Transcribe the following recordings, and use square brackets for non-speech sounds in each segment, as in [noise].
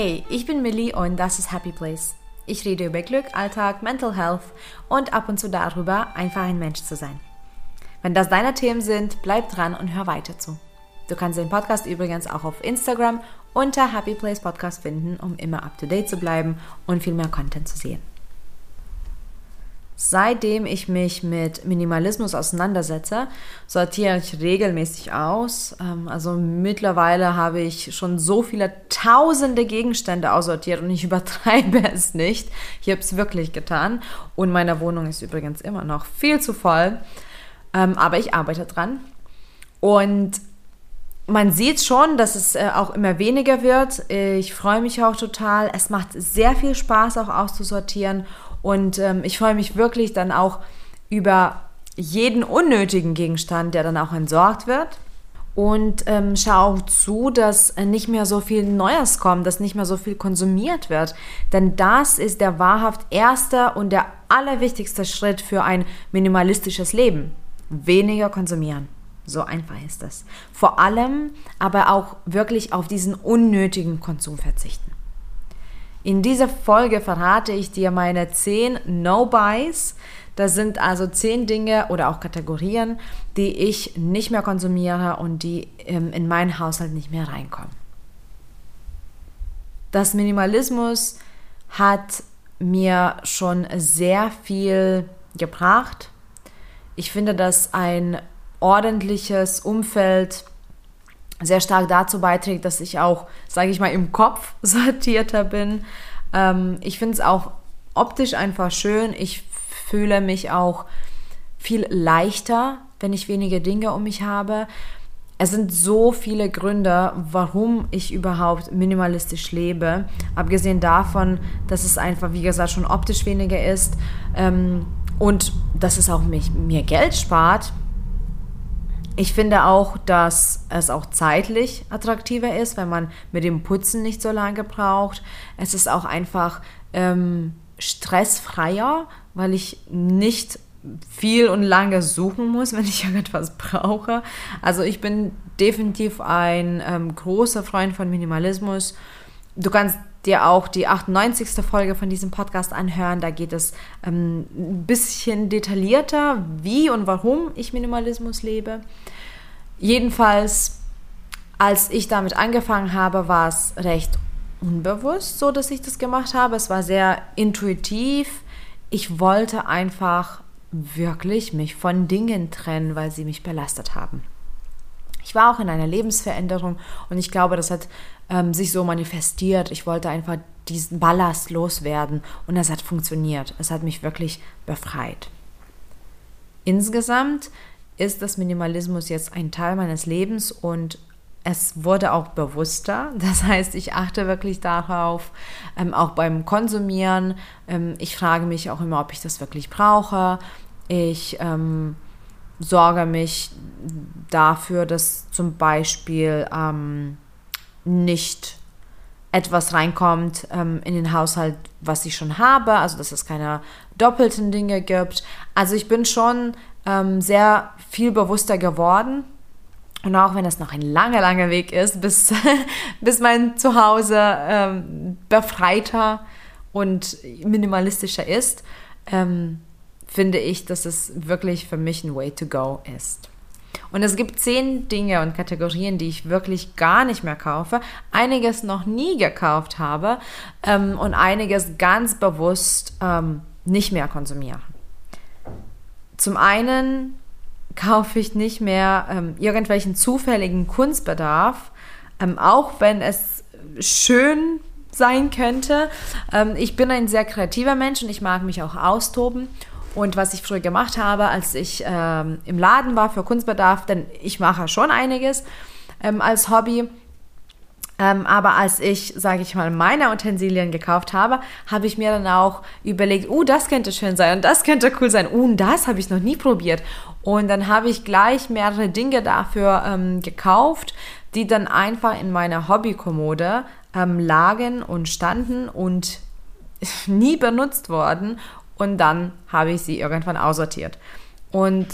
Hey, ich bin Millie und das ist Happy Place. Ich rede über Glück, Alltag, Mental Health und ab und zu darüber, einfach ein Mensch zu sein. Wenn das deine Themen sind, bleib dran und hör weiter zu. Du kannst den Podcast übrigens auch auf Instagram unter Happy Place Podcast finden, um immer up to date zu bleiben und viel mehr Content zu sehen. Seitdem ich mich mit Minimalismus auseinandersetze, sortiere ich regelmäßig aus. Ähm, also mittlerweile habe ich schon so viele tausende Gegenstände aussortiert und ich [laughs] übertreibe es nicht. Ich habe es wirklich getan. Und meine Wohnung ist übrigens immer noch viel zu voll. Ähm, aber ich arbeite dran. Und man sieht schon, dass es äh, auch immer weniger wird. Ich freue mich auch total. Es macht sehr viel Spaß, auch auszusortieren. Und ähm, ich freue mich wirklich dann auch über jeden unnötigen Gegenstand, der dann auch entsorgt wird. Und ähm, schau auch zu, dass nicht mehr so viel Neues kommt, dass nicht mehr so viel konsumiert wird. Denn das ist der wahrhaft erste und der allerwichtigste Schritt für ein minimalistisches Leben. Weniger konsumieren. So einfach ist das. Vor allem aber auch wirklich auf diesen unnötigen Konsum verzichten. In dieser Folge verrate ich dir meine 10 No-Buys. Das sind also 10 Dinge oder auch Kategorien, die ich nicht mehr konsumiere und die ähm, in meinen Haushalt nicht mehr reinkommen. Das Minimalismus hat mir schon sehr viel gebracht. Ich finde, dass ein ordentliches Umfeld sehr stark dazu beiträgt, dass ich auch, sage ich mal, im Kopf [laughs] sortierter bin. Ähm, ich finde es auch optisch einfach schön. Ich fühle mich auch viel leichter, wenn ich wenige Dinge um mich habe. Es sind so viele Gründe, warum ich überhaupt minimalistisch lebe. Abgesehen davon, dass es einfach, wie gesagt, schon optisch weniger ist ähm, und dass es auch mich, mir Geld spart. Ich finde auch, dass es auch zeitlich attraktiver ist, wenn man mit dem Putzen nicht so lange braucht. Es ist auch einfach ähm, stressfreier, weil ich nicht viel und lange suchen muss, [laughs] wenn ich irgendetwas brauche. Also ich bin definitiv ein ähm, großer Freund von Minimalismus. Du kannst dir auch die 98. Folge von diesem Podcast anhören. Da geht es ähm, ein bisschen detaillierter, wie und warum ich Minimalismus lebe. Jedenfalls, als ich damit angefangen habe, war es recht unbewusst so, dass ich das gemacht habe. Es war sehr intuitiv. Ich wollte einfach wirklich mich von Dingen trennen, weil sie mich belastet haben. Ich war auch in einer Lebensveränderung und ich glaube, das hat ähm, sich so manifestiert. Ich wollte einfach diesen Ballast loswerden und das hat funktioniert. Es hat mich wirklich befreit. Insgesamt ist das Minimalismus jetzt ein Teil meines Lebens und es wurde auch bewusster. [laughs] Das heißt, ich achte wirklich darauf, ähm, auch beim Konsumieren. Ähm, ich frage mich auch immer, ob ich das wirklich brauche. Ich ähm, sorge mich dafür, dass zum Beispiel ähm, nicht etwas reinkommt ähm, in den Haushalt, was ich schon habe, also dass es keine doppelten Dinge gibt. Also ich bin schon ähm, sehr viel bewusster geworden. Und auch wenn es noch ein langer, langer Weg ist, bis, [laughs] bis mein Zuhause ähm, befreiter und minimalistischer ist, ähm, finde ich, dass es wirklich für mich ein Way to go ist. Und es gibt zehn Dinge und Kategorien, die ich wirklich gar nicht mehr kaufe, einiges noch nie gekauft habe ähm, und einiges ganz bewusst ähm, nicht mehr konsumiere. Zum einen kaufe ich nicht mehr ähm, irgendwelchen zufälligen Kunstbedarf, ähm, auch wenn es schön sein könnte. Ähm, ich bin ein sehr kreativer Mensch und ich mag mich auch austoben. Und was ich früher gemacht habe, als ich ähm, im Laden war für Kunstbedarf, denn ich mache schon einiges ähm, als Hobby. Ähm, aber als ich, sage ich mal, meine Utensilien gekauft habe, habe ich mir dann auch überlegt, oh, das könnte schön sein und das könnte cool sein. Oh, und das habe ich noch nie probiert. Und dann habe ich gleich mehrere Dinge dafür ähm, gekauft, die dann einfach in meiner Hobbykommode ähm, lagen und standen und [laughs] nie benutzt worden und dann habe ich sie irgendwann aussortiert. Und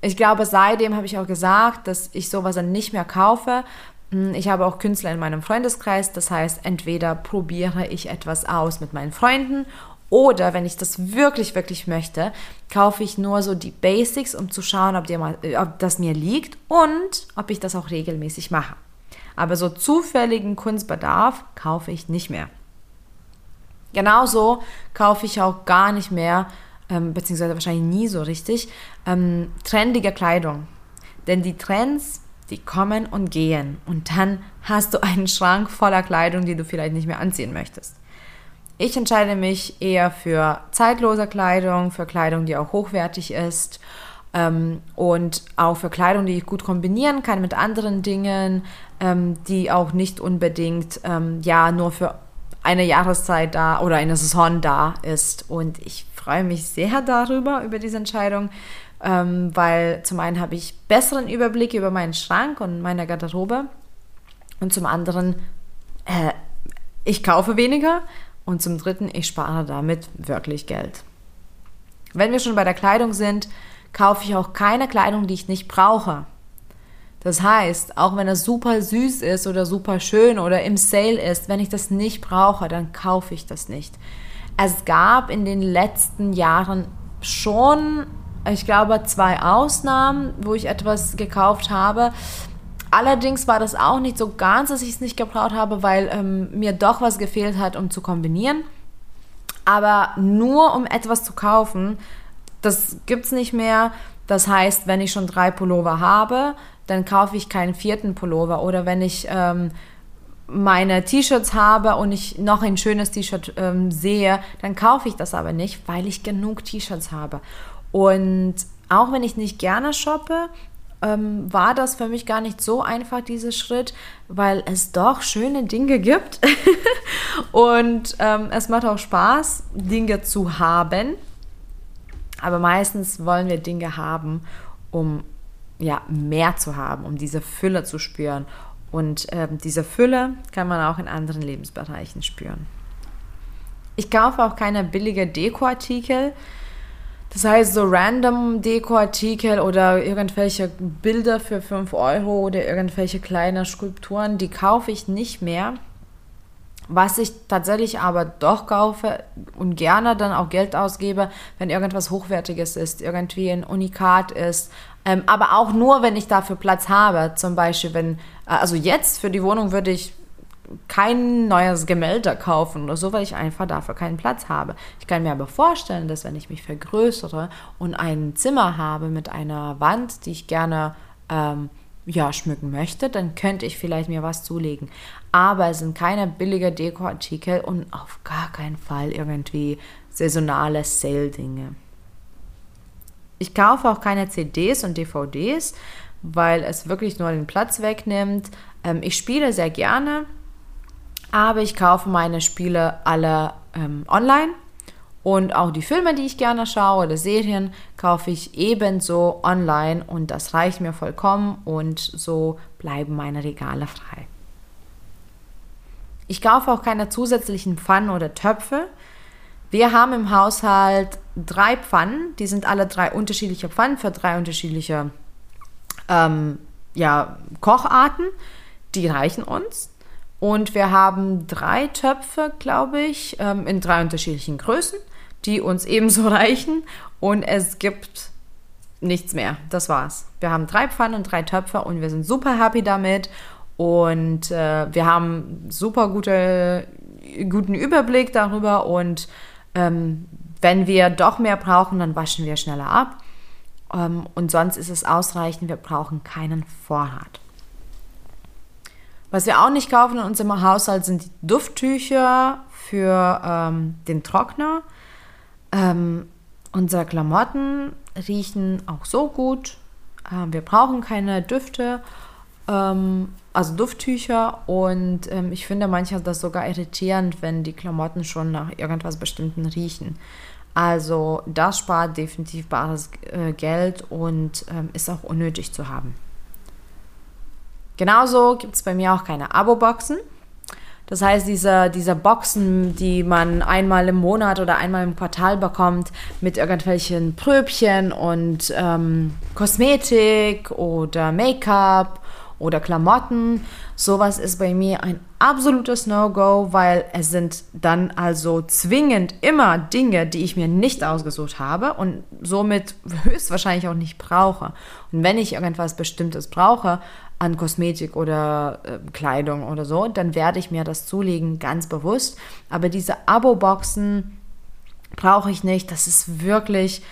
ich glaube, seitdem habe ich auch gesagt, dass ich sowas dann nicht mehr kaufe, Hm, ich habe auch Künstler in meinem Freundeskreis, das heißt, entweder probiere ich etwas aus mit meinen Freunden oder wenn ich das wirklich, wirklich möchte, kaufe ich nur so die Basics, um zu schauen, ob, mal, äh, ob das mir liegt und ob ich das auch regelmäßig mache. Aber so zufälligen Kunstbedarf kaufe ich nicht mehr. Genauso kaufe ich auch gar nicht mehr, ähm, beziehungsweise wahrscheinlich nie so richtig, ähm, trendige Kleidung. Denn die Trends, die kommen und gehen. Und dann hast du einen Schrank voller Kleidung, die du vielleicht nicht mehr anziehen möchtest. Ich entscheide mich eher für zeitlose Kleidung, für Kleidung, die auch hochwertig ist ähm, und auch für Kleidung, die ich gut kombinieren kann mit anderen Dingen, ähm, die auch nicht unbedingt ähm, ja nur für eine Jahreszeit da oder eine Saison da ist. Und ich freue mich sehr darüber, über diese Entscheidung, ähm, weil zum einen habe ich besseren Überblick über meinen Schrank und meine Garderobe und zum anderen, äh, ich kaufe weniger und zum Dritten, ich spare damit wirklich Geld. Wenn wir schon bei der Kleidung sind, kaufe ich auch keine Kleidung, die ich nicht brauche. Das heißt, auch wenn es super süß ist oder super schön oder im Sale ist, wenn ich das nicht brauche, dann kaufe ich das nicht. Es gab in den letzten Jahren schon, ich glaube, zwei Ausnahmen, wo ich etwas gekauft habe. Allerdings war das auch nicht so ganz, dass ich es nicht gebraucht habe, weil ähm, mir doch was gefehlt hat, um zu kombinieren. Aber nur um etwas zu kaufen, das gibt es nicht mehr. Das heißt, wenn ich schon drei Pullover habe, dann kaufe ich keinen vierten Pullover. Oder wenn ich ähm, meine T-Shirts habe und ich noch ein schönes T-Shirt ähm, sehe, dann kaufe ich das aber nicht, weil ich genug T-Shirts habe. Und auch wenn ich nicht gerne shoppe, ähm, war das für mich gar nicht so einfach, dieser Schritt, weil es doch schöne Dinge gibt. [laughs] und ähm, es macht auch Spaß, Dinge zu haben. Aber meistens wollen wir Dinge haben, um ja, mehr zu haben, um diese Fülle zu spüren. Und ähm, diese Fülle kann man auch in anderen Lebensbereichen spüren. Ich kaufe auch keine billige Dekoartikel. Das heißt, so random Dekoartikel oder irgendwelche Bilder für 5 Euro oder irgendwelche kleine Skulpturen, die kaufe ich nicht mehr. Was ich tatsächlich aber doch kaufe und gerne dann auch Geld ausgebe, wenn irgendwas Hochwertiges ist, irgendwie ein Unikat ist. Ähm, aber auch nur, wenn ich dafür Platz habe. Zum Beispiel, wenn, also jetzt für die Wohnung würde ich kein neues Gemälde kaufen oder so, weil ich einfach dafür keinen Platz habe. Ich kann mir aber vorstellen, dass wenn ich mich vergrößere und ein Zimmer habe mit einer Wand, die ich gerne ähm, ja, schmücken möchte, dann könnte ich vielleicht mir was zulegen. Aber es sind keine billige Dekoartikel und auf gar keinen Fall irgendwie saisonale Sale-Dinge. Ich kaufe auch keine CDs und DVDs, weil es wirklich nur den Platz wegnimmt. Ähm, ich spiele sehr gerne, aber ich kaufe meine Spiele alle ähm, online und auch die Filme, die ich gerne schaue oder Serien, kaufe ich ebenso online und das reicht mir vollkommen und so bleiben meine Regale frei. Ich kaufe auch keine zusätzlichen Pfannen oder Töpfe. Wir haben im Haushalt drei Pfannen, die sind alle drei unterschiedliche Pfannen für drei unterschiedliche ähm, ja, Kocharten. Die reichen uns. Und wir haben drei Töpfe, glaube ich, ähm, in drei unterschiedlichen Größen, die uns ebenso [laughs] reichen. Und es gibt nichts mehr. Das war's. Wir haben drei Pfannen und drei Töpfe und wir sind super happy damit. Und äh, wir haben super gute, guten Überblick darüber. Und ähm, wenn wir doch mehr brauchen, dann waschen wir schneller ab. Ähm, und sonst ist es ausreichend. Wir brauchen keinen Vorrat. Was wir auch nicht kaufen in unserem Haushalt sind die Dufttücher für ähm, den Trockner. Ähm, unsere Klamotten riechen auch so gut. Ähm, wir brauchen keine Düfte, ähm, also Dufttücher. Und ähm, ich finde manchmal das sogar irritierend, wenn die Klamotten schon nach irgendwas Bestimmten riechen. Also das spart definitiv bares äh, Geld und ähm, ist auch unnötig zu haben. Genauso gibt es bei mir auch keine Abo-Boxen. Das heißt, diese, diese Boxen, die man einmal im Monat oder einmal im Quartal bekommt, mit irgendwelchen Pröbchen und ähm, Kosmetik oder Make-up oder Klamotten. Sowas ist bei mir ein absolutes No-Go, weil es sind dann also zwingend immer Dinge, die ich mir nicht ausgesucht habe und somit höchstwahrscheinlich auch nicht brauche. Und wenn ich irgendwas Bestimmtes brauche, an Kosmetik oder äh, Kleidung oder so, dann werde ich mir das zulegen, ganz bewusst. Aber diese Abo-Boxen brauche ich nicht. Das ist wirklich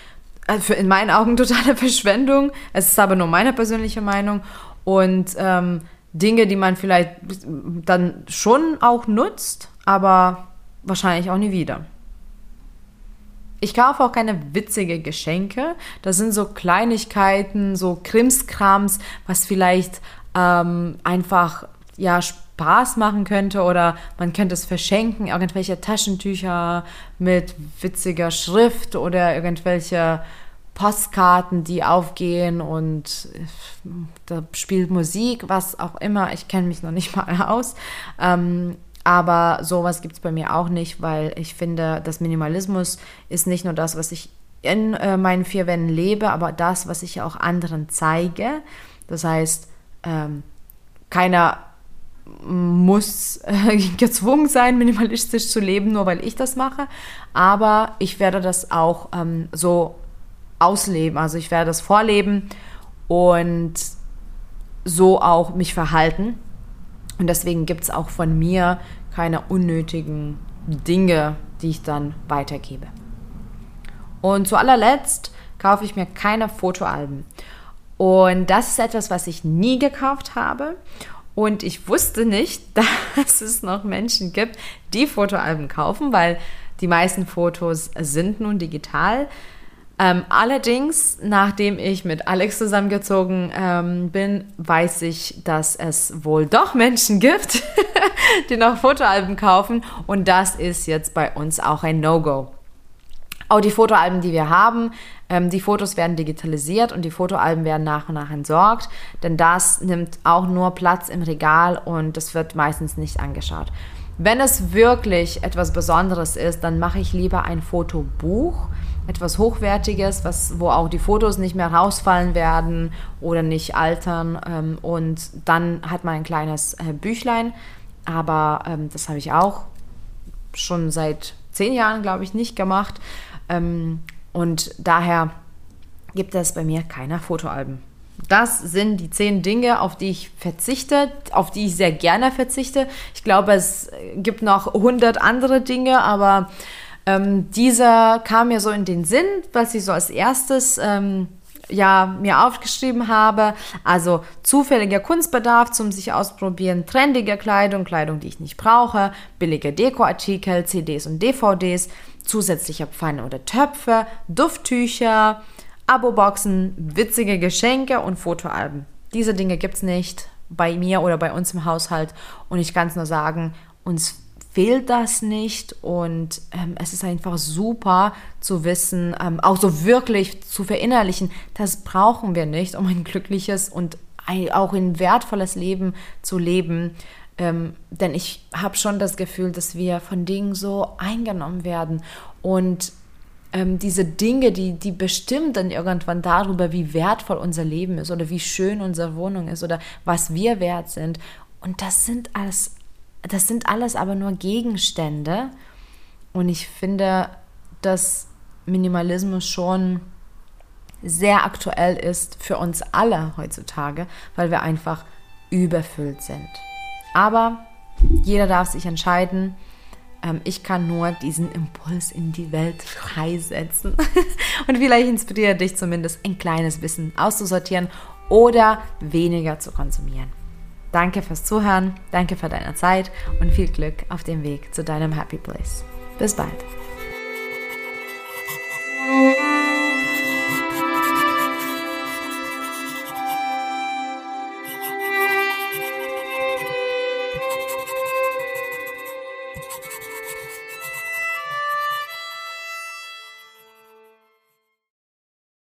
also in meinen Augen [laughs] totale Verschwendung. Es ist aber nur meine persönliche Meinung. Und ähm, Dinge, die man vielleicht dann schon auch nutzt, aber wahrscheinlich auch nie wieder. Ich kaufe auch keine witzige Geschenke. Das sind so Kleinigkeiten, so Krimskrams, was vielleicht ähm, einfach ja Spaß machen könnte oder man könnte es verschenken, irgendwelche Taschentücher mit witziger Schrift oder irgendwelche Postkarten, die aufgehen und da spielt Musik, was auch immer. Ich kenne mich noch nicht mal aus. Ähm, aber sowas gibt es bei mir auch nicht, weil ich finde, das Minimalismus ist nicht nur das, was ich in äh, meinen vier Wänden lebe, aber das, was ich auch anderen zeige. Das heißt, ähm, keiner muss äh, [laughs] gezwungen sein, minimalistisch zu leben, nur weil ich das mache. Aber ich werde das auch ähm, so ausleben. Also ich werde das vorleben und so auch mich verhalten. Und deswegen gibt es auch von mir keine unnötigen Dinge, die ich dann weitergebe. Und zu allerletzt kaufe ich mir keine Fotoalben. Und das ist etwas, was ich nie gekauft habe. Und ich wusste nicht, [laughs] dass es noch Menschen gibt, die Fotoalben kaufen, weil die meisten Fotos sind nun digital. Ähm, allerdings, nachdem ich mit Alex zusammengezogen ähm, bin, weiß ich, dass es wohl doch Menschen gibt, [laughs] die noch Fotoalben kaufen. Und das ist jetzt bei uns auch ein No-Go. Auch die Fotoalben, die wir haben, ähm, die Fotos werden digitalisiert und die Fotoalben werden nach und nach entsorgt, denn das nimmt auch nur Platz im Regal und das wird meistens nicht angeschaut. Wenn es wirklich etwas Besonderes ist, dann mache ich lieber ein Fotobuch, etwas Hochwertiges, was, wo auch die Fotos nicht mehr rausfallen werden oder nicht altern. Ähm, und dann hat man ein kleines äh, Büchlein, aber ähm, das habe ich auch schon seit zehn Jahren, glaube ich, nicht gemacht. Ähm, und daher gibt es bei mir keine Fotoalben. Das sind die zehn Dinge, auf die ich verzichte, auf die ich sehr gerne verzichte. Ich glaube, es gibt noch hundert andere Dinge, aber ähm, dieser kam mir so in den Sinn, was ich so als erstes ähm, ja, mir aufgeschrieben habe. Also zufälliger Kunstbedarf zum sich ausprobieren, trendige Kleidung, Kleidung, die ich nicht brauche, billige Dekoartikel, CDs und DVDs, zusätzliche Pfannen oder Töpfe, Dufttücher, Abo-Boxen, witzige Geschenke und Fotoalben. Diese Dinge gibt es nicht bei mir oder bei uns im Haushalt und ich kann es nur sagen, uns fehlt das nicht und ähm, es ist einfach super zu wissen, ähm, auch so wirklich zu verinnerlichen, das brauchen wir nicht, um ein glückliches und auch ein wertvolles Leben zu leben. Ähm, denn ich habe schon das Gefühl, dass wir von Dingen so eingenommen werden und ähm, diese Dinge, die, die bestimmen dann irgendwann darüber, wie wertvoll unser Leben ist oder wie schön unsere Wohnung ist oder was wir wert sind. Und das sind alles, das sind alles aber nur Gegenstände. Und ich finde, dass Minimalismus schon sehr aktuell ist für uns alle heutzutage, weil wir einfach überfüllt sind. Aber jeder darf sich entscheiden, ähm, ich kann nur diesen Impuls in die Welt freisetzen. [laughs] und vielleicht inspiriert dich zumindest ein kleines Wissen auszusortieren oder weniger zu konsumieren. Danke fürs Zuhören, danke für deine Zeit und viel Glück auf dem Weg zu deinem Happy Place. Bis bald.